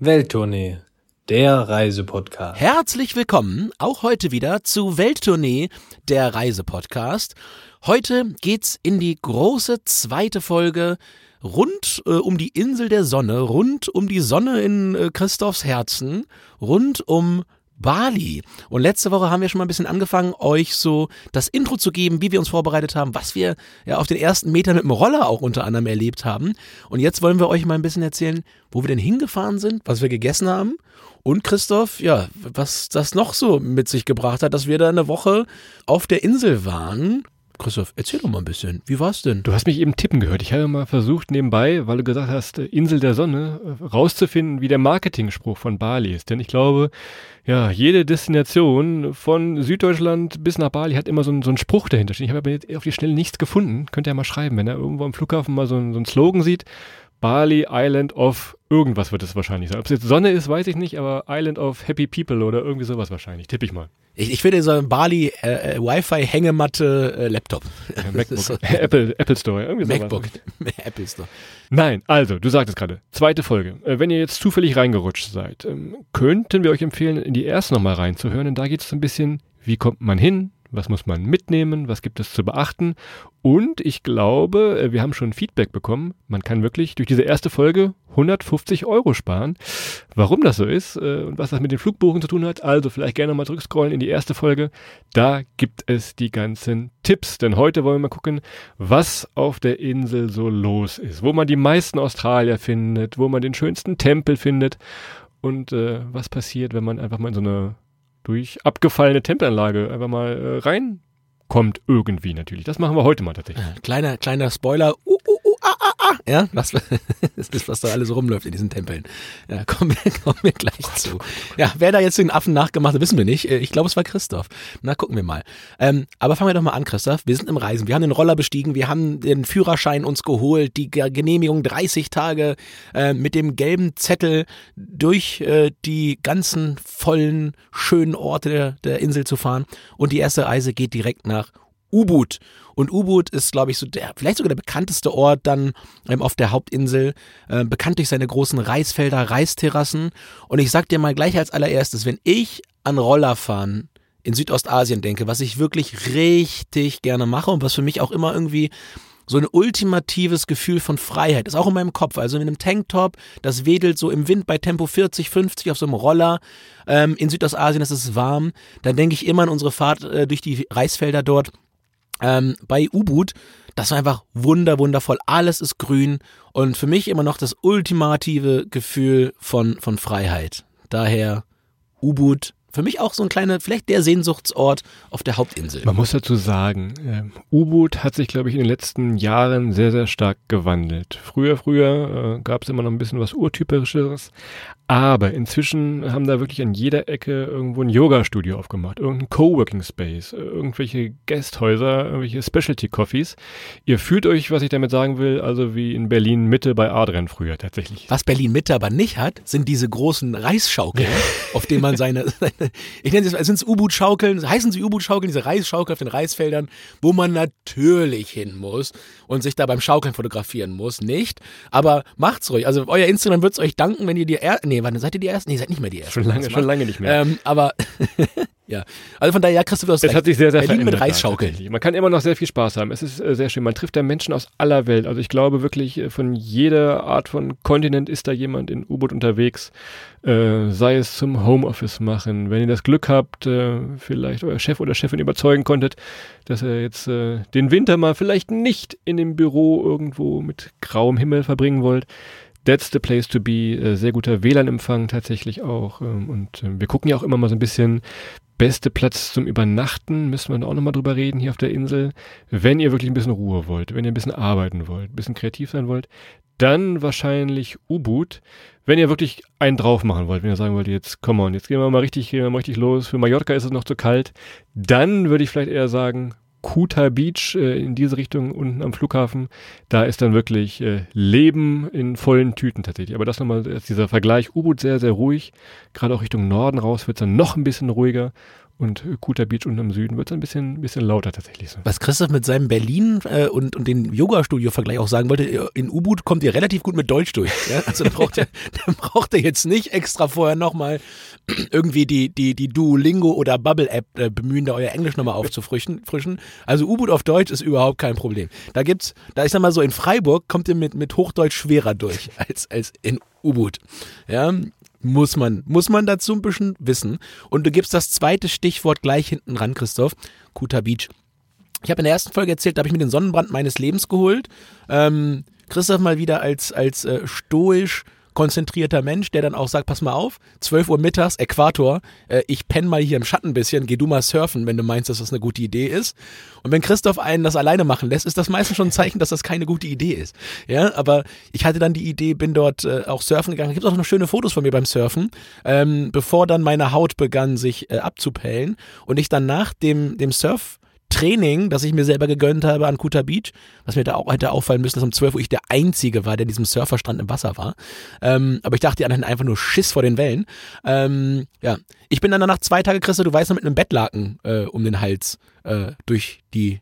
Welttournee, der Reisepodcast. Herzlich willkommen auch heute wieder zu Welttournee, der Reisepodcast. Heute geht's in die große zweite Folge rund äh, um die Insel der Sonne, rund um die Sonne in äh, Christophs Herzen, rund um Bali. Und letzte Woche haben wir schon mal ein bisschen angefangen, euch so das Intro zu geben, wie wir uns vorbereitet haben, was wir ja auf den ersten Metern mit dem Roller auch unter anderem erlebt haben. Und jetzt wollen wir euch mal ein bisschen erzählen, wo wir denn hingefahren sind, was wir gegessen haben. Und Christoph, ja, was das noch so mit sich gebracht hat, dass wir da eine Woche auf der Insel waren. Christoph, erzähl doch mal ein bisschen. Wie war's denn? Du hast mich eben tippen gehört. Ich habe mal versucht, nebenbei, weil du gesagt hast, Insel der Sonne, rauszufinden, wie der Marketingspruch von Bali ist. Denn ich glaube, ja, jede Destination von Süddeutschland bis nach Bali hat immer so, einen, so einen Spruch dahinter stehen. Ich habe aber jetzt auf die Schnelle nichts gefunden. Könnt ihr ja mal schreiben, wenn er irgendwo am Flughafen mal so, einen, so einen Slogan sieht. Bali Island of irgendwas wird es wahrscheinlich sein. Ob es jetzt Sonne ist, weiß ich nicht, aber Island of Happy People oder irgendwie sowas wahrscheinlich. Tippe ich mal. Ich, ich finde so ein Bali äh, äh, Wi-Fi Hängematte äh, Laptop. Ja, MacBook. so. Apple, Apple Store, irgendwie sowas. MacBook. Apple Store. Nein, also, du sagtest gerade, zweite Folge. Äh, wenn ihr jetzt zufällig reingerutscht seid, ähm, könnten wir euch empfehlen, in die erste nochmal reinzuhören, denn da geht es ein bisschen, wie kommt man hin, was muss man mitnehmen? Was gibt es zu beachten? Und ich glaube, äh, wir haben schon Feedback bekommen. Man kann wirklich durch diese erste Folge 150 Euro sparen. Warum das so ist äh, und was das mit den Flugbuchen zu tun hat, also vielleicht gerne mal zurückscrollen in die erste Folge. Da gibt es die ganzen Tipps. Denn heute wollen wir mal gucken, was auf der Insel so los ist. Wo man die meisten Australier findet, wo man den schönsten Tempel findet und äh, was passiert, wenn man einfach mal in so eine durch abgefallene Tempelanlage einfach mal äh, reinkommt irgendwie natürlich. Das machen wir heute mal tatsächlich. Kleiner, kleiner Spoiler. Uh, Ja, das, das ist, was da alles rumläuft in diesen Tempeln. Ja, kommen wir, kommen wir gleich oh zu. Ja, wer da jetzt den Affen nachgemacht hat, wissen wir nicht. Äh, ich glaube, es war Christoph. Na, gucken wir mal. Ähm, aber fangen wir doch mal an, Christoph. Wir sind im Reisen. Wir haben den Roller bestiegen. Wir haben den Führerschein uns geholt. Die Genehmigung 30 Tage äh, mit dem gelben Zettel durch äh, die ganzen vollen, schönen Orte der, der Insel zu fahren. Und die erste Reise geht direkt nach Ubud. Und Ubud ist, glaube ich, so der, vielleicht sogar der bekannteste Ort dann ähm, auf der Hauptinsel, äh, bekannt durch seine großen Reisfelder, Reisterrassen. Und ich sag dir mal gleich als allererstes, wenn ich an Rollerfahren in Südostasien denke, was ich wirklich richtig gerne mache und was für mich auch immer irgendwie so ein ultimatives Gefühl von Freiheit ist auch in meinem Kopf. Also mit einem Tanktop, das wedelt so im Wind bei Tempo 40, 50 auf so einem Roller. Ähm, in Südostasien ist es warm. Dann denke ich immer an unsere Fahrt äh, durch die Reisfelder dort ähm, bei Ubud, das war einfach wunder, wundervoll. Alles ist grün und für mich immer noch das ultimative Gefühl von, von Freiheit. Daher Ubud für mich auch so ein kleiner, vielleicht der Sehnsuchtsort auf der Hauptinsel. Man muss dazu sagen, äh, U-Boot hat sich, glaube ich, in den letzten Jahren sehr, sehr stark gewandelt. Früher, früher äh, gab es immer noch ein bisschen was Urtypischeres, aber inzwischen haben da wirklich an jeder Ecke irgendwo ein Yoga-Studio aufgemacht, irgendein Coworking Space, irgendwelche Gasthäuser, irgendwelche Specialty Coffees. Ihr fühlt euch, was ich damit sagen will, also wie in Berlin Mitte bei Adrian früher tatsächlich. Was Berlin Mitte aber nicht hat, sind diese großen Reisschaukeln, auf denen man seine ich nenne es, sind es U-Boot-Schaukeln, heißen sie U-Boot-Schaukeln, diese Reisschaukel auf den Reisfeldern, wo man natürlich hin muss und sich da beim Schaukeln fotografieren muss, nicht? Aber macht's ruhig. Also euer Instagram wird's euch danken, wenn ihr die, er nee, wann seid ihr die Ersten? Nee, seid nicht mehr die Ersten. Schon lange, schon lange nicht mehr. Ähm, aber Ja, also von daher, ja, Christoph, du hast Es hat sich sehr, sehr Berlin verändert. mit Reisschaukeln. Man kann immer noch sehr viel Spaß haben. Es ist äh, sehr schön. Man trifft da Menschen aus aller Welt. Also ich glaube wirklich, äh, von jeder Art von Kontinent ist da jemand in U-Boot unterwegs. Äh, sei es zum Homeoffice machen. Wenn ihr das Glück habt, äh, vielleicht euer Chef oder Chefin überzeugen konntet, dass er jetzt äh, den Winter mal vielleicht nicht in dem Büro irgendwo mit grauem Himmel verbringen wollt. That's the place to be. Äh, sehr guter WLAN-Empfang tatsächlich auch. Ähm, und wir gucken ja auch immer mal so ein bisschen, beste Platz zum Übernachten, müssen wir auch nochmal drüber reden hier auf der Insel. Wenn ihr wirklich ein bisschen Ruhe wollt, wenn ihr ein bisschen arbeiten wollt, ein bisschen kreativ sein wollt, dann wahrscheinlich U-Boot. Wenn ihr wirklich einen drauf machen wollt, wenn ihr sagen wollt, jetzt come on, jetzt gehen wir mal richtig, gehen wir mal richtig los. Für Mallorca ist es noch zu kalt. Dann würde ich vielleicht eher sagen, Kuta Beach äh, in diese Richtung unten am Flughafen. Da ist dann wirklich äh, Leben in vollen Tüten tatsächlich. Aber das nochmal, dieser Vergleich U-Boot sehr, sehr ruhig. Gerade auch Richtung Norden raus wird es dann noch ein bisschen ruhiger. Und Kuta Beach unten im Süden wird es ein bisschen, bisschen lauter tatsächlich so. Was Christoph mit seinem Berlin äh, und, und den Yoga-Studio-Vergleich auch sagen wollte, in U-Boot kommt ihr relativ gut mit Deutsch durch. Ja? Also da braucht, da braucht er jetzt nicht extra vorher nochmal irgendwie die, die, die Duolingo oder Bubble-App äh, bemühen, da euer Englisch nochmal aufzufrischen. Frischen. Also U-Boot auf Deutsch ist überhaupt kein Problem. Da gibt's, da ist mal so, in Freiburg kommt ihr mit, mit Hochdeutsch schwerer durch als, als in U-Boot. Ja, muss man, muss man dazu ein bisschen wissen. Und du gibst das zweite Stichwort gleich hinten ran, Christoph. Kuta Beach. Ich habe in der ersten Folge erzählt, da habe ich mir den Sonnenbrand meines Lebens geholt. Ähm, Christoph mal wieder als, als äh, stoisch konzentrierter Mensch, der dann auch sagt, pass mal auf, 12 Uhr mittags, Äquator, äh, ich penne mal hier im Schatten ein bisschen, geh du mal surfen, wenn du meinst, dass das eine gute Idee ist. Und wenn Christoph einen das alleine machen lässt, ist das meistens schon ein Zeichen, dass das keine gute Idee ist. Ja, aber ich hatte dann die Idee, bin dort äh, auch surfen gegangen. Gibt auch noch schöne Fotos von mir beim Surfen, ähm, bevor dann meine Haut begann, sich äh, abzupellen und ich dann nach dem, dem Surf Training, das ich mir selber gegönnt habe an Kuta Beach, was mir da auch hätte auffallen müssen, dass um 12 Uhr ich der Einzige war, der in diesem Surferstrand im Wasser war. Ähm, aber ich dachte, die anderen einfach nur Schiss vor den Wellen. Ähm, ja, ich bin dann danach zwei Tage, Christa, du weißt noch, mit einem Bettlaken äh, um den Hals äh, durch die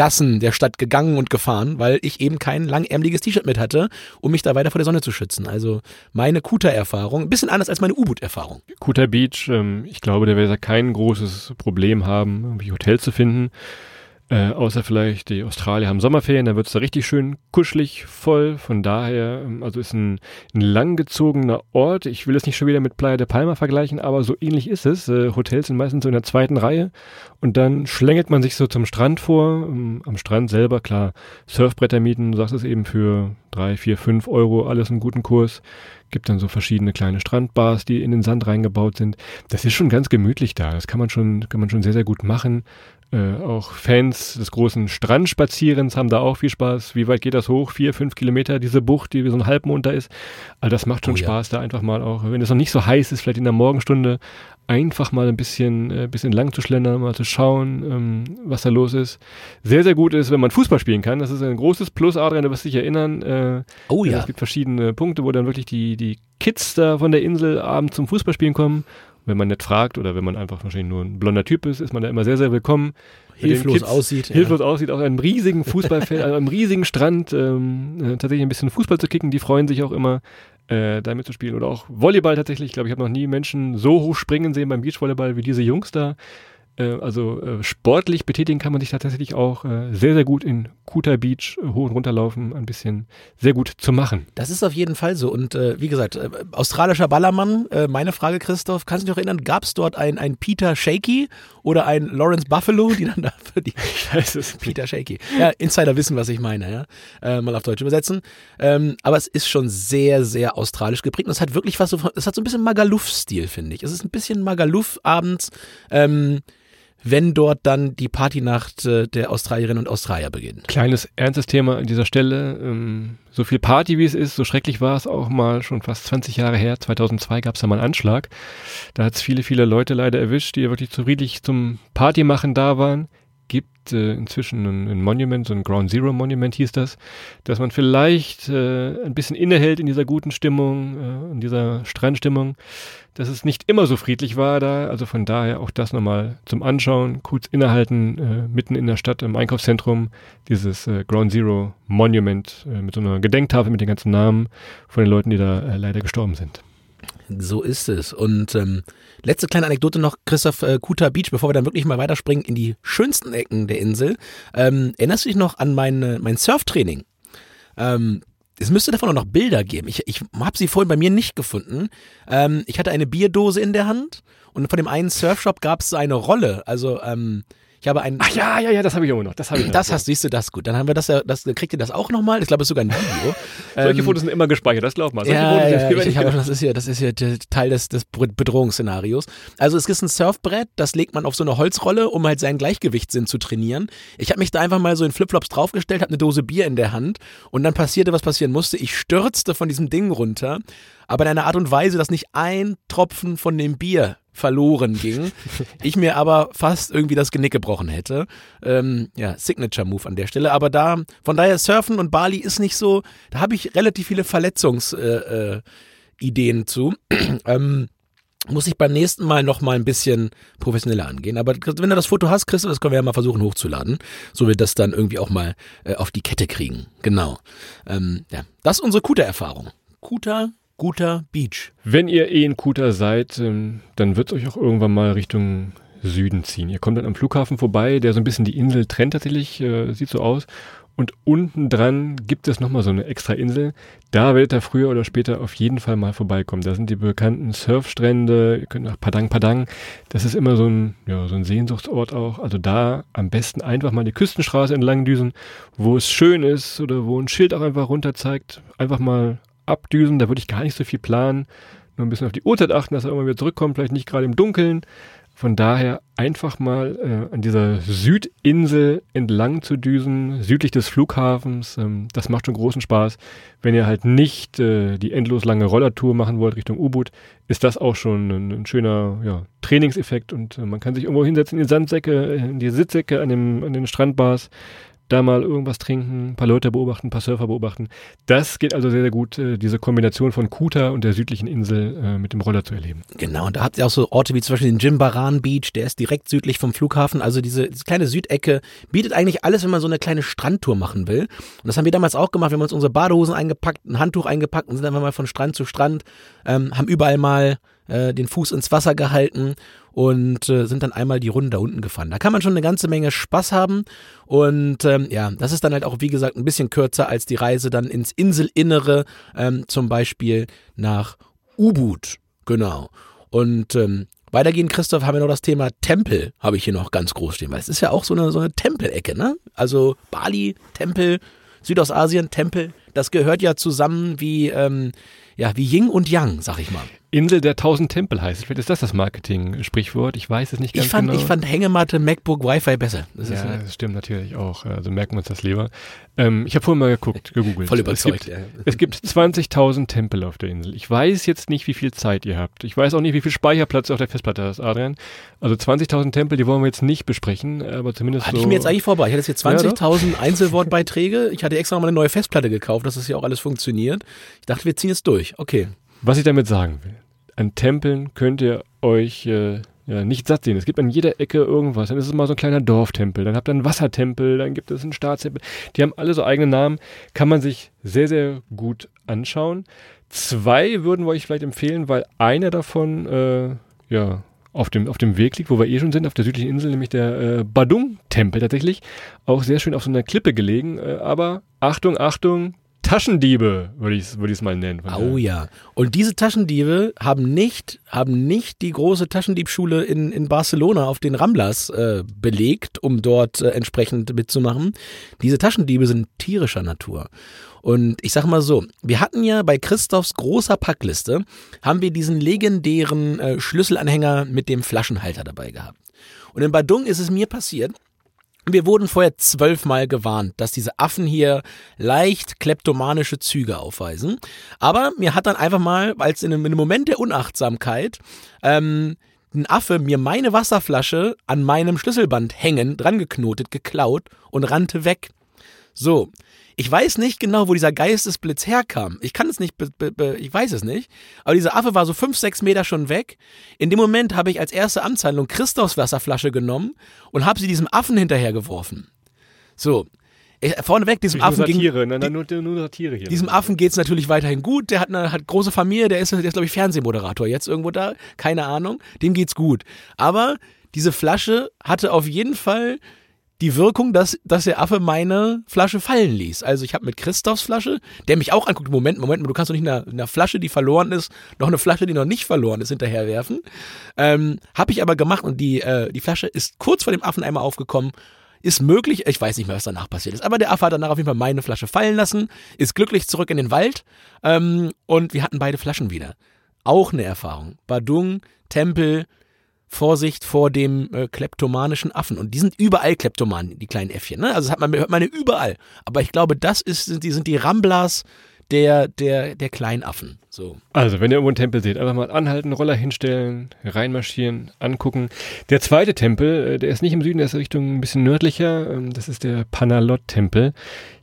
Gassen der Stadt gegangen und gefahren, weil ich eben kein langärmliches T-Shirt mit hatte, um mich da weiter vor der Sonne zu schützen. Also meine Kuta-Erfahrung, ein bisschen anders als meine U-Boot-Erfahrung. Kuta Beach, ähm, ich glaube, der wird kein großes Problem haben, irgendwie Hotels zu finden. Äh, außer vielleicht die Australier haben Sommerferien, da wird es da richtig schön kuschelig voll. Von daher, ähm, also ist ein, ein langgezogener Ort. Ich will es nicht schon wieder mit Playa de Palma vergleichen, aber so ähnlich ist es. Äh, Hotels sind meistens so in der zweiten Reihe und dann schlängelt man sich so zum Strand vor. Ähm, am Strand selber, klar, Surfbretter mieten, du sagst es eben für drei, vier, fünf Euro, alles einen guten Kurs. Gibt dann so verschiedene kleine Strandbars, die in den Sand reingebaut sind. Das ist schon ganz gemütlich da. Das kann man schon, kann man schon sehr, sehr gut machen. Äh, auch Fans des großen Strandspazierens haben da auch viel Spaß. Wie weit geht das hoch? Vier, fünf Kilometer, diese Bucht, die wie so ein Halbmond da ist. Also das macht schon oh, Spaß, ja. da einfach mal auch, wenn es noch nicht so heiß ist, vielleicht in der Morgenstunde, einfach mal ein bisschen, äh, bisschen lang zu schlendern, mal zu schauen, ähm, was da los ist. Sehr, sehr gut ist, wenn man Fußball spielen kann. Das ist ein großes Plus, Adrian, du wirst dich erinnern. Äh, oh ja. Es gibt verschiedene Punkte, wo dann wirklich die, die Kids da von der Insel abends zum Fußballspielen kommen wenn man nicht fragt oder wenn man einfach wahrscheinlich nur ein blonder Typ ist, ist man da immer sehr, sehr willkommen. Hilflos Kids, aussieht. Hilflos ja. aussieht, auf einem riesigen Fußballfeld, an einem riesigen Strand ähm, äh, tatsächlich ein bisschen Fußball zu kicken. Die freuen sich auch immer, äh, da mitzuspielen. Oder auch Volleyball tatsächlich. Ich glaube, ich habe noch nie Menschen so hoch springen sehen beim Beachvolleyball wie diese Jungs da. Äh, also äh, sportlich betätigen kann man sich tatsächlich auch äh, sehr, sehr gut in Kuta Beach hoch und runter laufen, ein bisschen sehr gut zu machen. Das ist auf jeden Fall so. Und wie gesagt, australischer Ballermann, meine Frage, Christoph, kannst du dich noch erinnern, gab es dort ein, ein Peter Shaky oder ein Lawrence Buffalo, die dann dafür die Peter Shaky. Ja, Insider wissen, was ich meine, ja. Äh, mal auf Deutsch übersetzen. Ähm, aber es ist schon sehr, sehr australisch geprägt. Und es hat wirklich was so, es hat so ein bisschen Magaluf-Stil, finde ich. Es ist ein bisschen Magaluf abends. Ähm, wenn dort dann die Partynacht äh, der Australierinnen und Australier beginnt. Kleines ernstes Thema an dieser Stelle. Ähm, so viel Party wie es ist, so schrecklich war es auch mal schon fast 20 Jahre her. 2002 gab es da mal einen Anschlag. Da hat es viele, viele Leute leider erwischt, die wirklich zu friedlich zum Party machen da waren gibt äh, inzwischen ein, ein, Monument, so ein Ground Zero Monument hieß das, dass man vielleicht äh, ein bisschen innehält in dieser guten Stimmung, äh, in dieser Strandstimmung, dass es nicht immer so friedlich war da. Also von daher auch das nochmal zum Anschauen, kurz innehalten, äh, mitten in der Stadt im Einkaufszentrum, dieses äh, Ground Zero Monument mit so einer Gedenktafel mit den ganzen Namen von den Leuten, die da leider gestorben sind. So ist es. Und ähm, letzte kleine Anekdote noch, Christoph äh, Kuta Beach, bevor wir dann wirklich mal weiterspringen in die schönsten Ecken der Insel. Ähm, erinnerst du dich noch an mein, mein Surftraining? Ähm, es müsste davon auch noch Bilder geben. Ich, ich habe sie vorhin bei mir nicht gefunden. Ähm, ich hatte eine Bierdose in der Hand und von dem einen Surfshop gab es eine Rolle. Also ähm, ich habe ein. Ach ja, ja, ja, das habe ich immer noch. Das habe ich. Das noch. hast, siehst du, das gut. Dann haben wir das ja, das kriegt ihr das auch nochmal. Ich glaube, es ist sogar ein Video. Solche ähm, Fotos sind immer gespeichert, das glaub mal. Solche ja, Fotos ja, ich, ich habe, das ist ja, das ist ja Teil des, des Bedrohungsszenarios. Also es ist ein Surfbrett, das legt man auf so eine Holzrolle, um halt seinen Gleichgewichtssinn zu trainieren. Ich habe mich da einfach mal so in Flipflops draufgestellt, habe eine Dose Bier in der Hand und dann passierte, was passieren musste. Ich stürzte von diesem Ding runter, aber in einer Art und Weise, dass nicht ein Tropfen von dem Bier verloren ging. ich mir aber fast irgendwie das Genick gebrochen hätte. Ähm, ja, Signature Move an der Stelle. Aber da, von daher Surfen und Bali ist nicht so, da habe ich relativ viele Verletzungsideen äh, äh, zu. ähm, muss ich beim nächsten Mal noch mal ein bisschen professioneller angehen. Aber wenn du das Foto hast, Christoph, das können wir ja mal versuchen hochzuladen, so wir das dann irgendwie auch mal äh, auf die Kette kriegen. Genau. Ähm, ja, das ist unsere Kuta-Erfahrung. Kuta, guter Beach. Wenn ihr eh in Kuta seid, ähm, dann wird es euch auch irgendwann mal Richtung Süden ziehen. Ihr kommt dann am Flughafen vorbei, der so ein bisschen die Insel trennt tatsächlich, äh, sieht so aus. Und unten dran gibt es nochmal so eine extra Insel. Da werdet ihr früher oder später auf jeden Fall mal vorbeikommen. Da sind die bekannten Surfstrände, ihr könnt nach Padang Padang. Das ist immer so ein, ja, so ein Sehnsuchtsort auch. Also da am besten einfach mal die Küstenstraße entlang düsen, wo es schön ist oder wo ein Schild auch einfach runter zeigt. Einfach mal abdüsen, da würde ich gar nicht so viel planen. Nur ein bisschen auf die Uhrzeit achten, dass er immer wieder zurückkommt, vielleicht nicht gerade im Dunkeln. Von daher einfach mal äh, an dieser Südinsel entlang zu düsen, südlich des Flughafens. Ähm, das macht schon großen Spaß. Wenn ihr halt nicht äh, die endlos lange Rollertour machen wollt Richtung U-Boot, ist das auch schon ein, ein schöner ja, Trainingseffekt und äh, man kann sich irgendwo hinsetzen in die Sandsäcke, in die Sitzsäcke an, dem, an den Strandbars da mal irgendwas trinken, ein paar Leute beobachten, ein paar Surfer beobachten. Das geht also sehr, sehr gut, äh, diese Kombination von Kuta und der südlichen Insel äh, mit dem Roller zu erleben. Genau, und da habt ihr auch so Orte wie zum Beispiel den Jimbaran Beach, der ist direkt südlich vom Flughafen. Also diese, diese kleine Südecke bietet eigentlich alles, wenn man so eine kleine Strandtour machen will. Und das haben wir damals auch gemacht. Wir haben uns unsere Badehosen eingepackt, ein Handtuch eingepackt und sind einfach mal von Strand zu Strand, ähm, haben überall mal äh, den Fuß ins Wasser gehalten und äh, sind dann einmal die Runde da unten gefahren. Da kann man schon eine ganze Menge Spaß haben und ähm, ja, das ist dann halt auch wie gesagt ein bisschen kürzer als die Reise dann ins Inselinnere, ähm, zum Beispiel nach Ubud, genau. Und ähm, Weitergehend, Christoph, haben wir noch das Thema Tempel, habe ich hier noch ganz groß stehen, weil es ist ja auch so eine, so eine Tempelecke, ne? Also Bali, Tempel, Südostasien, Tempel, das gehört ja zusammen wie, ähm, ja, wie Yin und Yang, sag ich mal. Insel der tausend Tempel heißt es. Vielleicht ist das das Marketing-Sprichwort. Ich weiß es nicht ganz ich fand, genau. Ich fand Hängematte, MacBook, Wi-Fi besser. Das ja, das stimmt natürlich auch. Also merken wir uns das lieber. Ähm, ich habe vorhin mal geguckt, gegoogelt. Voll überzeugt. Es gibt, ja. es gibt 20.000 Tempel auf der Insel. Ich weiß jetzt nicht, wie viel Zeit ihr habt. Ich weiß auch nicht, wie viel Speicherplatz auf der Festplatte hast, Adrian. Also 20.000 Tempel, die wollen wir jetzt nicht besprechen, aber zumindest Hatte so ich mir jetzt eigentlich vorbei. Ich hatte jetzt hier 20.000 ja, Einzelwortbeiträge. Ich hatte extra noch mal eine neue Festplatte gekauft, dass das hier auch alles funktioniert. Ich dachte, wir ziehen es durch. Okay. Was ich damit sagen will an Tempeln könnt ihr euch äh, ja, nicht satt sehen. Es gibt an jeder Ecke irgendwas. Dann ist es mal so ein kleiner Dorftempel, dann habt ihr einen Wassertempel, dann gibt es einen Staatstempel. Die haben alle so eigene Namen. Kann man sich sehr, sehr gut anschauen. Zwei würden wir euch vielleicht empfehlen, weil einer davon äh, ja, auf dem, auf dem Weg liegt, wo wir eh schon sind, auf der südlichen Insel, nämlich der äh, Badung-Tempel tatsächlich. Auch sehr schön auf so einer Klippe gelegen. Äh, aber Achtung, Achtung, Taschendiebe, würde ich es würd mal nennen. Oh ja. Und diese Taschendiebe haben nicht, haben nicht die große Taschendiebschule in, in Barcelona auf den Ramblas äh, belegt, um dort äh, entsprechend mitzumachen. Diese Taschendiebe sind tierischer Natur. Und ich sag mal so, wir hatten ja bei Christophs großer Packliste, haben wir diesen legendären äh, Schlüsselanhänger mit dem Flaschenhalter dabei gehabt. Und in Badung ist es mir passiert, wir wurden vorher zwölfmal gewarnt, dass diese Affen hier leicht kleptomanische Züge aufweisen. Aber mir hat dann einfach mal, als in einem, in einem Moment der Unachtsamkeit, ähm, ein Affe mir meine Wasserflasche an meinem Schlüsselband hängen, dran geknotet, geklaut und rannte weg. So, ich weiß nicht genau, wo dieser Geistesblitz herkam. Ich kann es nicht, ich weiß es nicht. Aber dieser Affe war so fünf, sechs Meter schon weg. In dem Moment habe ich als erste Amtshandlung Christophs Wasserflasche genommen und habe sie diesem Affen hinterhergeworfen. So. Vorneweg, diesem Affen Satire, ging, nein, nur, nur Satire hier. Diesem Affen geht es natürlich weiterhin gut. Der hat eine hat große Familie, der ist, der ist glaube ich, Fernsehmoderator jetzt irgendwo da. Keine Ahnung. Dem geht's gut. Aber diese Flasche hatte auf jeden Fall die Wirkung, dass, dass der Affe meine Flasche fallen ließ. Also ich habe mit Christophs Flasche, der mich auch anguckt, Moment, Moment, du kannst doch nicht einer, einer Flasche, die verloren ist, noch eine Flasche, die noch nicht verloren ist, hinterherwerfen. Ähm, habe ich aber gemacht und die, äh, die Flasche ist kurz vor dem Affen einmal aufgekommen. Ist möglich, ich weiß nicht mehr, was danach passiert ist, aber der Affe hat danach auf jeden Fall meine Flasche fallen lassen, ist glücklich zurück in den Wald ähm, und wir hatten beide Flaschen wieder. Auch eine Erfahrung. Badung, Tempel, Vorsicht vor dem äh, kleptomanischen Affen. Und die sind überall Kleptomanen, die kleinen Äffchen. Ne? Also das hat man, hört man überall. Aber ich glaube, das ist, sind, die, sind die Ramblas der, der, der Kleinaffen. So. Also, wenn ihr irgendwo einen Tempel seht, einfach mal anhalten, Roller hinstellen, reinmarschieren, angucken. Der zweite Tempel, äh, der ist nicht im Süden, der ist Richtung ein bisschen nördlicher. Ähm, das ist der Panalot-Tempel.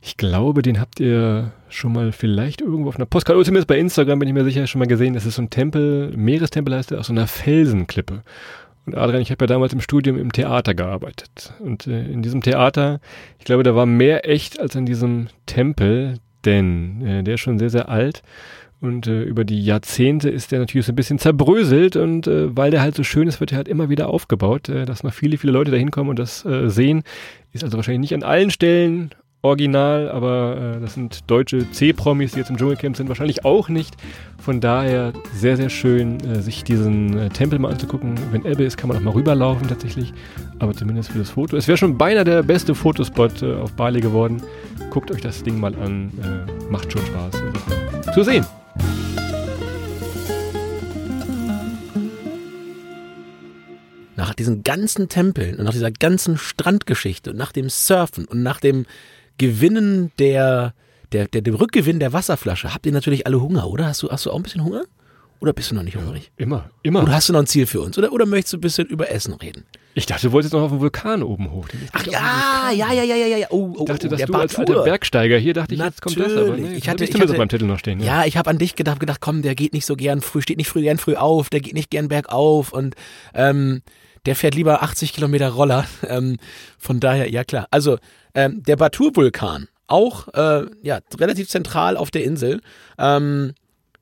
Ich glaube, den habt ihr schon mal vielleicht irgendwo auf einer Postkarte, oder zumindest bei Instagram bin ich mir sicher, schon mal gesehen. Das ist so ein Tempel, Meerestempel heißt der, aus so einer Felsenklippe. Und Adrian, ich habe ja damals im Studium im Theater gearbeitet. Und äh, in diesem Theater, ich glaube, da war mehr echt als in diesem Tempel, denn äh, der ist schon sehr, sehr alt. Und äh, über die Jahrzehnte ist der natürlich so ein bisschen zerbröselt und äh, weil der halt so schön ist, wird er halt immer wieder aufgebaut, äh, dass noch viele, viele Leute da hinkommen und das äh, sehen. Ist also wahrscheinlich nicht an allen Stellen original, aber äh, das sind deutsche C-Promis, die jetzt im Dschungelcamp sind, wahrscheinlich auch nicht. Von daher sehr, sehr schön, äh, sich diesen äh, Tempel mal anzugucken. Wenn Ebbe ist, kann man auch mal rüberlaufen tatsächlich, aber zumindest für das Foto. Es wäre schon beinahe der beste Fotospot äh, auf Bali geworden. Guckt euch das Ding mal an, äh, macht schon Spaß. Zu sehen. Nach diesen ganzen Tempeln und nach dieser ganzen Strandgeschichte und nach dem Surfen und nach dem Gewinnen der, der, der, dem Rückgewinn der Wasserflasche habt ihr natürlich alle Hunger, oder? Hast du, hast du auch ein bisschen Hunger? Oder bist du noch nicht hungrig? Immer, immer. Oder hast du noch ein Ziel für uns? Oder, oder möchtest du ein bisschen über Essen reden? Ich dachte, du wolltest jetzt noch auf den Vulkan oben hoch. Ach ja, ja, ja, ja, ja, ja. Oh, oh, ich dachte, oh, dass der du als alter Bergsteiger hier dachte ich, jetzt kommt das aber. Natürlich. Nee, Ich hatte- ich hatte auf meinem Titel noch stehen. Ja, ich habe an dich gedacht, gedacht, komm, der geht nicht so gern früh, steht nicht früh gern früh auf, der geht nicht gern bergauf und ähm, der fährt lieber 80 Kilometer Roller. Ähm, von daher, ja klar. Also ähm, der Batur-Vulkan, auch äh, ja relativ zentral auf der Insel, ähm,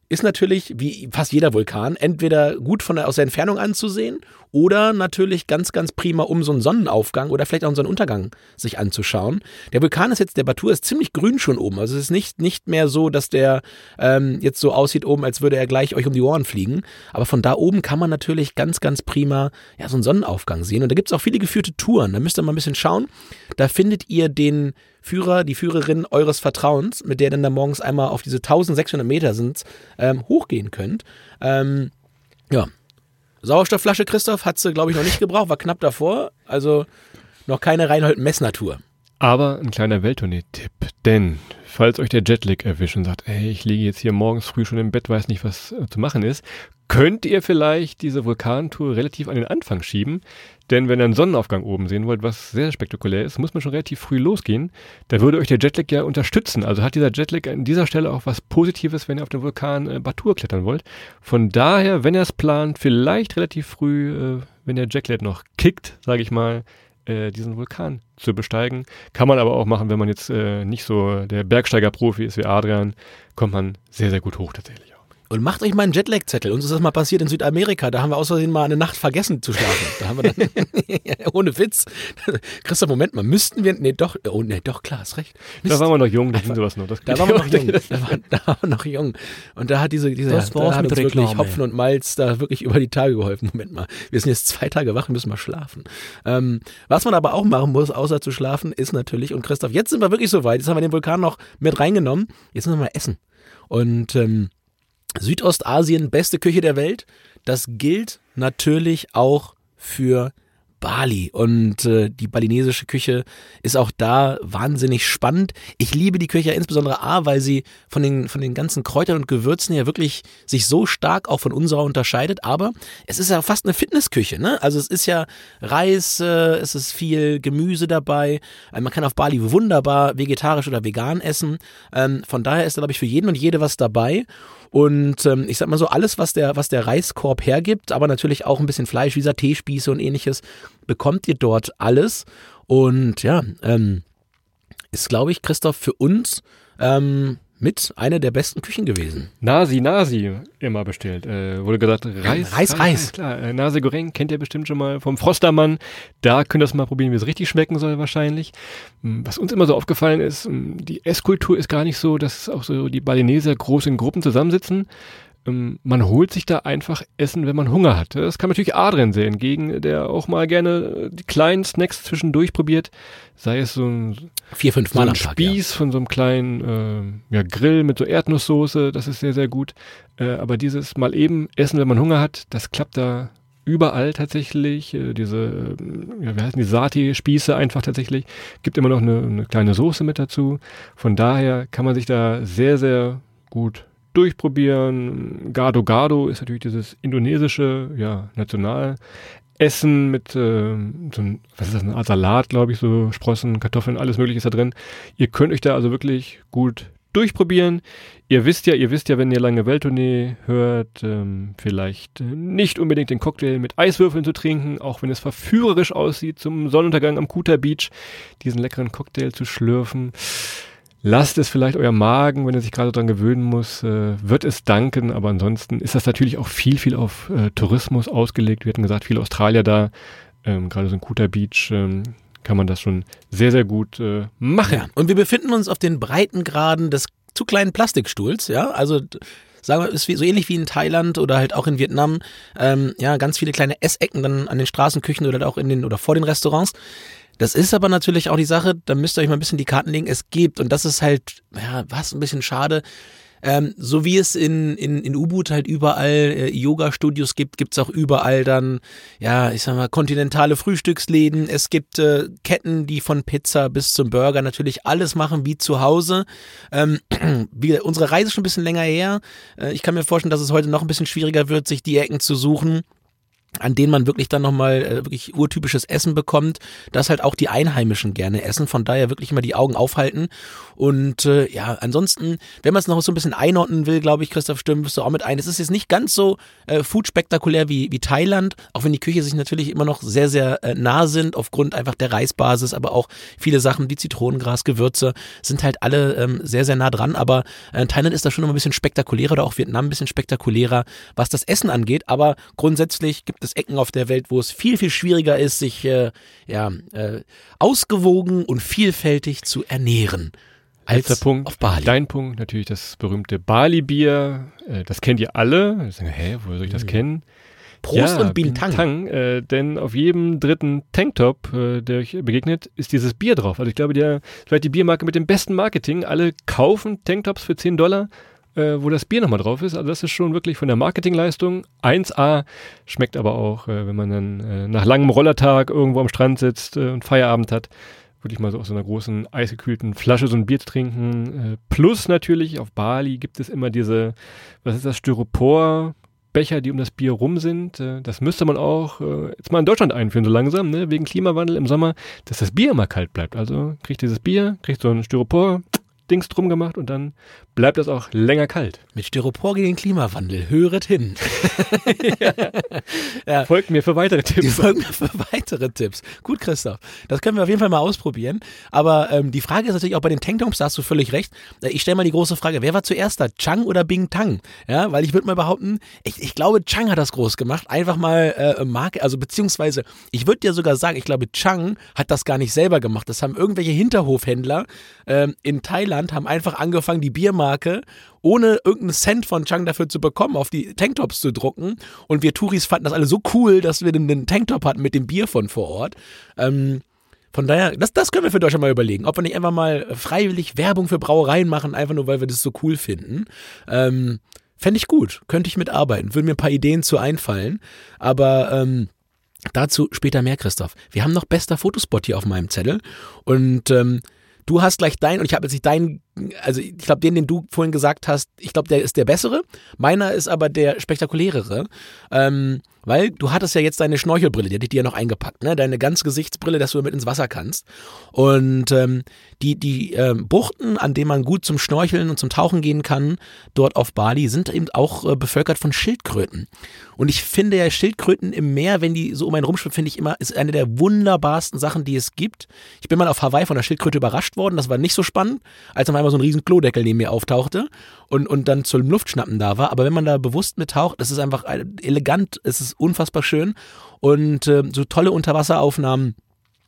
ist natürlich wie fast jeder Vulkan entweder gut von der, aus der Entfernung anzusehen oder natürlich ganz, ganz prima, um so einen Sonnenaufgang oder vielleicht auch einen Sonnenuntergang sich anzuschauen. Der Vulkan ist jetzt, der Batur ist ziemlich grün schon oben. Also es ist nicht, nicht mehr so, dass der ähm, jetzt so aussieht oben, als würde er gleich euch um die Ohren fliegen. Aber von da oben kann man natürlich ganz, ganz prima ja, so einen Sonnenaufgang sehen. Und da gibt es auch viele geführte Touren. Da müsst ihr mal ein bisschen schauen. Da findet ihr den Führer, die Führerin eures Vertrauens, mit der dann da morgens einmal auf diese 1600 Meter sind, ähm, hochgehen könnt. Ähm, ja. Sauerstoffflasche, Christoph, hat sie, glaube ich, noch nicht gebraucht, war knapp davor. Also noch keine Reinhold Messnatur. Aber ein kleiner Welttournee-Tipp, denn falls euch der Jetlag erwischt und sagt, ey, ich liege jetzt hier morgens früh schon im Bett, weiß nicht, was äh, zu machen ist, könnt ihr vielleicht diese Vulkantour relativ an den Anfang schieben. Denn wenn ihr einen Sonnenaufgang oben sehen wollt, was sehr spektakulär ist, muss man schon relativ früh losgehen. Da würde euch der Jetlag ja unterstützen. Also hat dieser Jetlag an dieser Stelle auch was Positives, wenn ihr auf den Vulkan äh, Batur klettern wollt. Von daher, wenn ihr es plant, vielleicht relativ früh, äh, wenn der Jetlag noch kickt, sage ich mal, äh, diesen Vulkan zu besteigen. Kann man aber auch machen, wenn man jetzt äh, nicht so der Bergsteiger-Profi ist wie Adrian, kommt man sehr, sehr gut hoch tatsächlich. Und macht euch mal einen Jetlag-Zettel. Uns ist das mal passiert in Südamerika. Da haben wir aus Versehen mal eine Nacht vergessen zu schlafen. Da haben wir dann, ohne Witz. Christoph, Moment mal, müssten wir, nee, doch, oh, nee, doch, klar, ist recht. Da Mist. waren wir noch jung, da sowas noch. Das Da waren wir noch jung. Da waren, da waren wir noch jung. Und da hat diese, diese Das da hat mit uns wirklich. Hopfen und Malz da wirklich über die Tage geholfen. Moment mal. Wir sind jetzt zwei Tage wach und müssen mal schlafen. Ähm, was man aber auch machen muss, außer zu schlafen, ist natürlich, und Christoph, jetzt sind wir wirklich so weit, jetzt haben wir den Vulkan noch mit reingenommen, jetzt müssen wir mal essen. Und ähm, Südostasien, beste Küche der Welt, das gilt natürlich auch für Bali und äh, die balinesische Küche ist auch da wahnsinnig spannend. Ich liebe die Küche insbesondere A, weil sie von den, von den ganzen Kräutern und Gewürzen her wirklich sich so stark auch von unserer unterscheidet, aber es ist ja fast eine Fitnessküche, ne? Also es ist ja Reis, äh, es ist viel Gemüse dabei. Äh, man kann auf Bali wunderbar vegetarisch oder vegan essen. Ähm, von daher ist da, glaube ich, für jeden und jede was dabei. Und ähm, ich sag mal so, alles, was der, was der Reiskorb hergibt, aber natürlich auch ein bisschen Fleisch, wie gesagt, Teespieße und ähnliches, bekommt ihr dort alles. Und ja, ähm, ist, glaube ich, Christoph, für uns ähm, mit einer der besten Küchen gewesen. Nasi, Nasi immer bestellt. Äh, wurde gesagt, Reis. Reis, Reis. Klar, äh, Nasi Goreng kennt ihr bestimmt schon mal vom Frostermann. Da könnt ihr es mal probieren, wie es richtig schmecken soll wahrscheinlich. Hm, Was uns immer so aufgefallen ist, hm, die Esskultur ist gar nicht so, dass auch so die Balineser groß in Gruppen zusammensitzen. Ähm, Man holt sich da einfach Essen, wenn man Hunger hat. Das kann natürlich Adrian sehen, gegen der auch mal gerne die kleinen Snacks zwischendurch probiert. Sei es so ein Vier, fünf so Mal ein am Tag. Ja. Spieß von so einem kleinen äh, ja, Grill mit so Erdnusssoße, das ist sehr, sehr gut. Äh, aber dieses mal eben essen, wenn man Hunger hat, das klappt da überall tatsächlich. Äh, diese, äh, ja, wie heißen die, Sati-Spieße einfach tatsächlich. Gibt immer noch eine, eine kleine Soße mit dazu. Von daher kann man sich da sehr, sehr gut durchprobieren. Gado Gado ist natürlich dieses indonesische, ja, Nationalessen mit äh, so ein, was ist das, eine Art Salat, glaube ich, so Sprossen, Kartoffeln, alles mögliche ist da drin. Ihr könnt euch da also wirklich gut durchprobieren. Ihr wisst ja, ihr wisst ja, wenn ihr lange Welttournee hört, ähm, vielleicht nicht unbedingt den Cocktail mit Eiswürfeln zu trinken, auch wenn es verführerisch aussieht, zum Sonnenuntergang am Kuta Beach diesen leckeren Cocktail zu schlürfen. Lasst es vielleicht euer Magen, wenn er sich gerade daran gewöhnen muss, äh, wird es danken. Aber ansonsten ist das natürlich auch viel, viel auf äh, Tourismus ausgelegt. Wir hatten gesagt, viele Australier da, ähm, gerade so ein Kuta Beach, ähm, kann man das schon sehr, sehr gut äh, machen. Ja, und wir befinden uns auf den Breitengraden des zu kleinen Plastikstuhls, ja, also sagen wir, ist so ähnlich wie in Thailand oder halt auch in Vietnam, ähm, ja, ganz viele kleine Essecken dann an den Straßenküchen oder auch in den oder vor den Restaurants. Das ist aber natürlich auch die Sache, da müsst ihr euch mal ein bisschen die Karten legen, es gibt, und das ist halt, ja, was ein bisschen schade, ähm, so wie es in, in, in U-Boot halt überall äh, Yoga-Studios gibt, gibt's auch überall dann, ja, ich sag mal, kontinentale Frühstücksläden. Es gibt äh, Ketten, die von Pizza bis zum Burger natürlich alles machen wie zu Hause. Ähm, wie, unsere Reise ist schon ein bisschen länger her. Äh, ich kann mir vorstellen, dass es heute noch ein bisschen schwieriger wird, sich die Ecken zu suchen an denen man wirklich dann nochmal äh, wirklich urtypisches Essen bekommt, das halt auch die Einheimischen gerne essen. Von daher wirklich immer die Augen aufhalten. Und äh, ja, ansonsten, wenn man es noch so ein bisschen einordnen will, glaube ich, Christoph Stimmen, bist du auch mit ein. Es ist jetzt nicht ganz so äh, food-spektakulär wie, wie Thailand, auch wenn die Küche sich natürlich immer noch sehr, sehr äh, nah sind, aufgrund einfach der Reisbasis, aber auch viele Sachen wie Zitronengras, Gewürze sind halt alle ähm, sehr, sehr nah dran. Aber äh, Thailand ist da schon immer ein bisschen spektakulärer oder auch Vietnam ein bisschen spektakulärer, was das Essen angeht. Aber grundsätzlich gibt es Ecken auf der Welt, wo es viel, viel schwieriger ist, sich äh, ja, äh, ausgewogen und vielfältig zu ernähren. Als Letzter Punkt, auf Bali. Dein Punkt, natürlich das berühmte Bali-Bier. Äh, das kennt ihr alle. Sagen, hä, woher soll ich das mhm. kennen? Prost ja, und Bintang. Bintang äh, denn auf jedem dritten Tanktop, äh, der euch begegnet, ist dieses Bier drauf. Also ich glaube, der vielleicht die Biermarke mit dem besten Marketing. Alle kaufen Tanktops für 10 Dollar äh, wo das Bier nochmal drauf ist. Also das ist schon wirklich von der Marketingleistung 1A. Schmeckt aber auch, äh, wenn man dann äh, nach langem Rollertag irgendwo am Strand sitzt äh, und Feierabend hat, wirklich mal so aus so einer großen eisgekühlten Flasche so ein Bier zu trinken. Äh, plus natürlich auf Bali gibt es immer diese, was ist das, Styropor, Becher, die um das Bier rum sind. Äh, das müsste man auch jetzt mal in Deutschland einführen, so langsam, ne? wegen Klimawandel im Sommer, dass das Bier immer kalt bleibt. Also kriegt dieses Bier, kriegt so ein Styropor, Dings drum gemacht und dann bleibt das auch länger kalt. Mit Styropor gegen den Klimawandel. Höret hin. ja. ja. Folgt mir für weitere Tipps. Folgt mir für weitere Tipps. Gut, Christoph. Das können wir auf jeden Fall mal ausprobieren. Aber ähm, die Frage ist natürlich auch bei den Tanktops, da hast du völlig recht. Äh, ich stelle mal die große Frage, wer war zuerst da? Chang oder Bing Tang? Ja, weil ich würde mal behaupten, ich, ich glaube, Chang hat das groß gemacht. Einfach mal äh, Marke, also beziehungsweise, ich würde dir sogar sagen, ich glaube, Chang hat das gar nicht selber gemacht. Das haben irgendwelche Hinterhofhändler äh, in Thailand, haben einfach angefangen, die Biermarke Marke, ohne irgendeinen Cent von Chang dafür zu bekommen, auf die Tanktops zu drucken. Und wir Touris fanden das alle so cool, dass wir den Tanktop hatten mit dem Bier von vor Ort. Ähm, von daher, das, das können wir für Deutschland mal überlegen, ob wir nicht einfach mal freiwillig Werbung für Brauereien machen, einfach nur, weil wir das so cool finden. Ähm, Fände ich gut, könnte ich mitarbeiten, würden mir ein paar Ideen zu einfallen. Aber ähm, dazu später mehr, Christoph. Wir haben noch bester Fotospot hier auf meinem Zettel. Und ähm, du hast gleich deinen und ich habe jetzt nicht deinen also ich glaube, den, den du vorhin gesagt hast, ich glaube, der ist der bessere. Meiner ist aber der spektakulärere. Ähm, weil du hattest ja jetzt deine Schnorchelbrille, die hatte ich dir ja noch eingepackt, ne? Deine ganz Gesichtsbrille, dass du mit ins Wasser kannst. Und ähm, die, die ähm, Buchten, an denen man gut zum Schnorcheln und zum Tauchen gehen kann, dort auf Bali, sind eben auch äh, bevölkert von Schildkröten. Und ich finde ja Schildkröten im Meer, wenn die so um einen rumschwimmen, finde ich immer, ist eine der wunderbarsten Sachen, die es gibt. Ich bin mal auf Hawaii von der Schildkröte überrascht worden, das war nicht so spannend, als auf einmal so ein riesen Klodeckel neben mir auftauchte und, und dann zum Luftschnappen da war. Aber wenn man da bewusst mittaucht, das ist einfach elegant, es ist unfassbar schön und äh, so tolle Unterwasseraufnahmen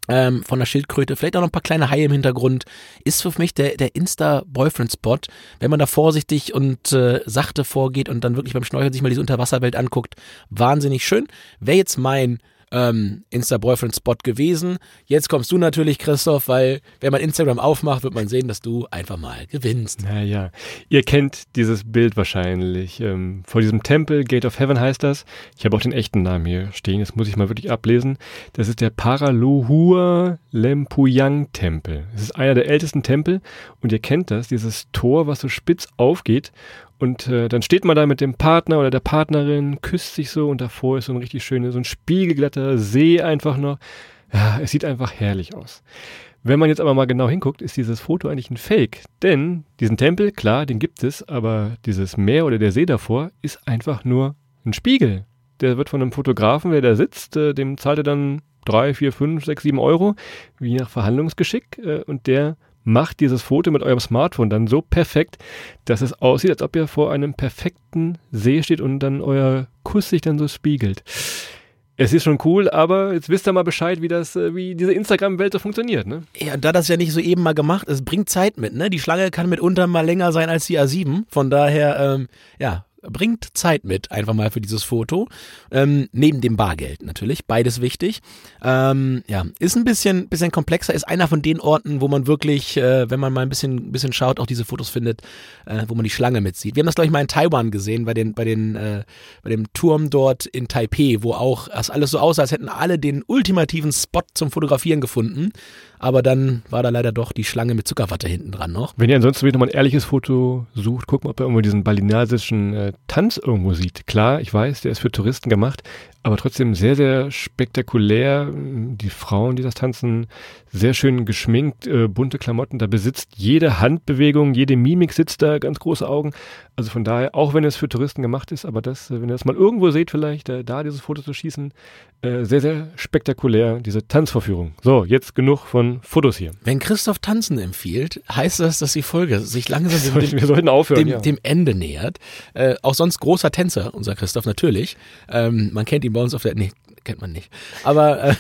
ähm, von der Schildkröte, vielleicht auch noch ein paar kleine Haie im Hintergrund, ist für mich der, der Insta-Boyfriend-Spot, wenn man da vorsichtig und äh, sachte vorgeht und dann wirklich beim Schnorcheln sich mal diese Unterwasserwelt anguckt. Wahnsinnig schön. Wer jetzt mein ähm, Insta-Boyfriend-Spot gewesen. Jetzt kommst du natürlich, Christoph, weil wenn man Instagram aufmacht, wird man sehen, dass du einfach mal gewinnst. Naja, ihr kennt dieses Bild wahrscheinlich. Ähm, vor diesem Tempel, Gate of Heaven heißt das. Ich habe auch den echten Namen hier stehen, das muss ich mal wirklich ablesen. Das ist der Paralohua Lempuyang Tempel. Es ist einer der ältesten Tempel und ihr kennt das, dieses Tor, was so spitz aufgeht und äh, dann steht man da mit dem Partner oder der Partnerin, küsst sich so und davor ist so ein richtig schöner, so ein spiegelglatter See einfach noch. Ja, es sieht einfach herrlich aus. Wenn man jetzt aber mal genau hinguckt, ist dieses Foto eigentlich ein Fake. Denn diesen Tempel, klar, den gibt es, aber dieses Meer oder der See davor ist einfach nur ein Spiegel. Der wird von einem Fotografen, wer da sitzt, äh, dem zahlt er dann drei, vier, fünf, sechs, sieben Euro, wie nach Verhandlungsgeschick, äh, und der macht dieses Foto mit eurem Smartphone dann so perfekt, dass es aussieht, als ob ihr vor einem perfekten See steht und dann euer Kuss sich dann so spiegelt. Es ist schon cool, aber jetzt wisst ihr mal Bescheid, wie das, äh, wie diese Instagram-Welt so funktioniert, ne? Ja, da das ja nicht so eben mal gemacht ist, bringt Zeit mit, ne? Die Schlange kann mitunter mal länger sein als die A7. Von daher, ähm, ja, bringt Zeit mit, einfach mal für dieses Foto. Ähm, neben dem Bargeld natürlich, beides wichtig. Ähm, ja, ist ein bisschen, bisschen komplexer, ist einer von den Orten, wo man wirklich, äh, wenn man mal ein bisschen, bisschen schaut, auch diese Fotos findet, äh, wo man die Schlange mitsieht. Wir haben das, glaube ich, mal in Taiwan gesehen, bei, den, bei, den, äh, bei dem Turm dort in Taipei, wo auch das alles so aussah, als hätten alle den ultimativen Spot zum Fotografieren gefunden aber dann war da leider doch die Schlange mit Zuckerwatte hinten dran noch. Wenn ihr ansonsten wieder mal ein ehrliches Foto sucht, guckt mal, ob ihr irgendwo diesen balinesischen äh, Tanz irgendwo sieht. Klar, ich weiß, der ist für Touristen gemacht, aber trotzdem sehr, sehr spektakulär. Die Frauen, die das tanzen, sehr schön geschminkt, äh, bunte Klamotten. Da besitzt jede Handbewegung, jede Mimik sitzt da, ganz große Augen. Also von daher, auch wenn es für Touristen gemacht ist, aber das, wenn ihr das mal irgendwo seht, vielleicht äh, da dieses Foto zu schießen, äh, sehr, sehr spektakulär, diese Tanzvorführung. So, jetzt genug von Fotos hier. Wenn Christoph Tanzen empfiehlt, heißt das, dass die Folge sich langsam dem, wir sollten aufhören, dem, ja. dem Ende nähert. Äh, auch sonst großer Tänzer, unser Christoph natürlich. Ähm, man kennt ihn bei uns auf der, nee, kennt man nicht. Aber äh,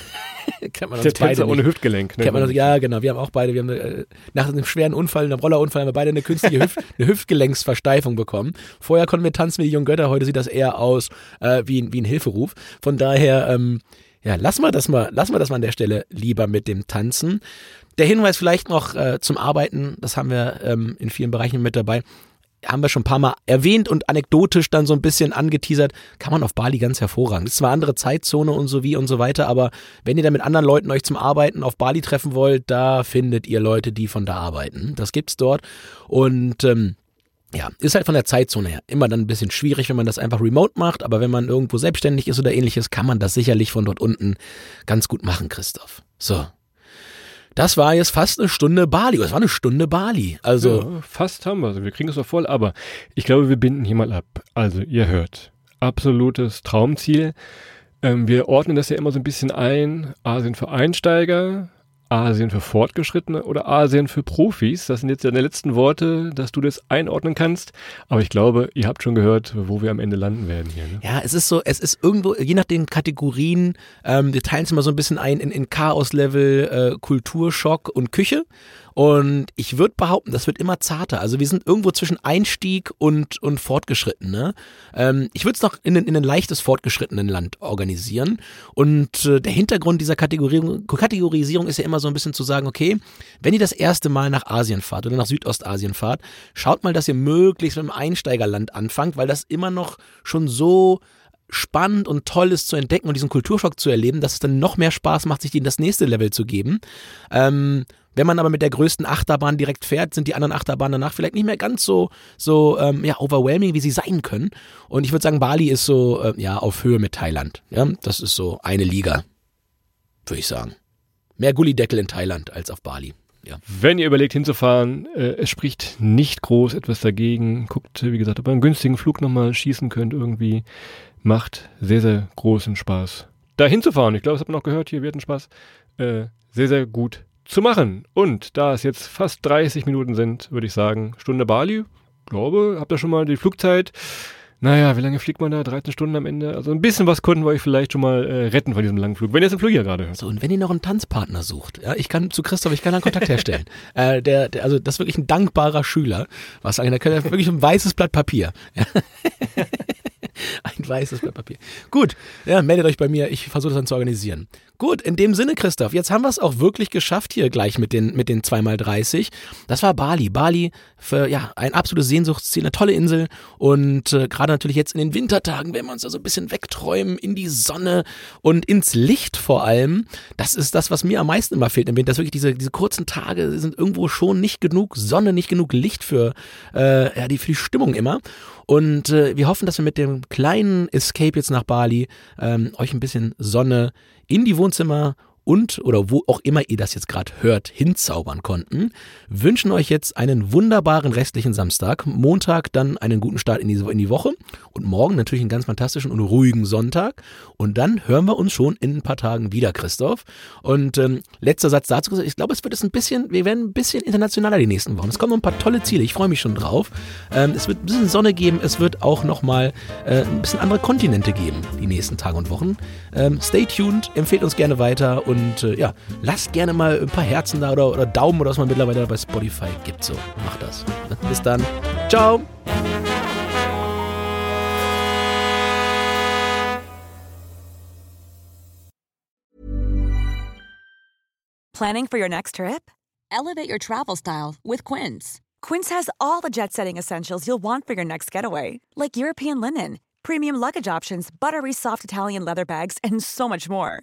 kennt man uns Der beide Tänzer ohne Hüftgelenk. Ne? Kennt man uns, ja, genau. Wir haben auch beide, wir haben äh, nach einem schweren Unfall, einem Rollerunfall, haben wir beide eine künstliche Hüft, eine Hüftgelenksversteifung bekommen. Vorher konnten wir tanzen wie die jungen Götter, heute sieht das eher aus äh, wie, ein- wie ein Hilferuf. Von daher, ähm, ja, lassen wir das mal, lassen wir das mal an der Stelle lieber mit dem Tanzen. Der Hinweis vielleicht noch äh, zum Arbeiten, das haben wir ähm, in vielen Bereichen mit dabei. Haben wir schon ein paar Mal erwähnt und anekdotisch dann so ein bisschen angeteasert, kann man auf Bali ganz hervorragend. Ist zwar andere Zeitzone und so wie und so weiter, aber wenn ihr da mit anderen Leuten euch zum Arbeiten auf Bali treffen wollt, da findet ihr Leute, die von da arbeiten. Das gibt's dort. Und ähm, ja, ist halt von der Zeitzone her immer dann ein bisschen schwierig, wenn man das einfach remote macht, aber wenn man irgendwo selbstständig ist oder ähnliches, kann man das sicherlich von dort unten ganz gut machen, Christoph. So. Das war jetzt fast eine Stunde Bali. Es war eine Stunde Bali. Also, Ja, fast haben wir. Also wir kriegen es doch voll, aber ich glaube, wir binden hier mal ab. Also, ihr hört. Absolutes Traumziel. Ähm, wir ordnen das ja immer so ein bisschen ein. Asien für Einsteiger, Asien für Fortgeschrittene oder Asien für Profis. Das sind jetzt deine letzten Worte, dass du das einordnen kannst. Aber ich glaube, ihr habt schon gehört, wo wir am Ende landen werden hier. Ne? Ja, es ist so, es ist irgendwo, je nach den Kategorien, ähm, wir teilen es immer so ein bisschen ein in, in Chaos-Level, äh, Kulturschock und Küche. Und ich würde behaupten, das wird immer zarter. Also wir sind irgendwo zwischen Einstieg und, und Fortgeschritten. Ne? Ähm, ich würde es noch in, ein- in ein leichtes fortgeschrittenen Land organisieren. Und äh, der Hintergrund dieser Kategorisierung, Kategorisierung ist ja immer so ein bisschen zu sagen, okay, wenn ihr das erste Mal nach Asien fahrt oder nach Südostasien fahrt, schaut mal, dass ihr möglichst mit einem Einsteigerland anfangt, weil das immer noch schon so spannend und toll ist zu entdecken und diesen Kulturschock zu erleben, dass es dann noch mehr Spaß macht, sich in das nächste Level zu geben. Ähm, wenn man aber mit der größten Achterbahn direkt fährt, sind die anderen Achterbahnen danach vielleicht nicht mehr ganz so, so ähm, ja, overwhelming, wie sie sein können. Und ich würde sagen, Bali ist so äh, ja, auf Höhe mit Thailand. Ja, das ist so eine Liga, würde ich sagen. Mehr Gullideckel in Thailand als auf Bali. Ja. Wenn ihr überlegt hinzufahren, äh, es spricht nicht groß etwas dagegen. Guckt, wie gesagt, ob ihr einen günstigen Flug nochmal schießen könnt irgendwie. Macht sehr, sehr großen Spaß. Da hinzufahren, ich glaube, das habt ihr noch gehört hier, wir hatten Spaß. Äh, sehr, sehr gut zu machen. Und da es jetzt fast 30 Minuten sind, würde ich sagen, Stunde Bali. Glaube, habt ihr schon mal die Flugzeit? Naja, wie lange fliegt man da? 13 Stunden am Ende? Also ein bisschen was konnten wir euch vielleicht schon mal äh, retten von diesem langen Flug. Wenn ihr jetzt den Flug hier gerade hört. So, und wenn ihr noch einen Tanzpartner sucht, ja, ich kann zu Christoph, ich kann da Kontakt herstellen. äh, der, der, also das ist wirklich ein dankbarer Schüler. Was sagen, da könnt ihr wirklich ein weißes Blatt Papier. Ja. ein weißes Blatt Papier. Gut, ja, meldet euch bei mir. Ich versuche das dann zu organisieren. Gut, in dem Sinne, Christoph, jetzt haben wir es auch wirklich geschafft hier gleich mit den, mit den 2x30. Das war Bali. Bali, für, ja, ein absolutes Sehnsuchtsziel, eine tolle Insel. Und äh, gerade natürlich jetzt in den Wintertagen, wenn wir uns da so ein bisschen wegträumen in die Sonne und ins Licht vor allem. Das ist das, was mir am meisten immer fehlt im Winter. Dass wirklich diese, diese kurzen Tage sind irgendwo schon nicht genug Sonne, nicht genug Licht für, äh, ja, die, für die Stimmung immer. Und äh, wir hoffen, dass wir mit dem kleinen Escape jetzt nach Bali ähm, euch ein bisschen Sonne in die Wohnzimmer und oder wo auch immer ihr das jetzt gerade hört, hinzaubern konnten, wünschen euch jetzt einen wunderbaren restlichen Samstag, Montag dann einen guten Start in die, in die Woche und morgen natürlich einen ganz fantastischen und ruhigen Sonntag und dann hören wir uns schon in ein paar Tagen wieder, Christoph. Und ähm, letzter Satz dazu, ich glaube, es wird es ein bisschen, wir werden ein bisschen internationaler die nächsten Wochen. Es kommen noch ein paar tolle Ziele, ich freue mich schon drauf. Ähm, es wird ein bisschen Sonne geben, es wird auch nochmal äh, ein bisschen andere Kontinente geben die nächsten Tage und Wochen. Ähm, stay tuned, empfehlt uns gerne weiter und und äh, ja, lasst gerne mal ein paar Herzen da oder, oder Daumen oder was man mittlerweile bei Spotify gibt. So, macht das. Bis dann. Ciao. Planning for your next trip? Elevate your travel style with Quince. Quince has all the jet setting essentials you'll want for your next getaway, like European linen, premium luggage options, buttery soft Italian leather bags, and so much more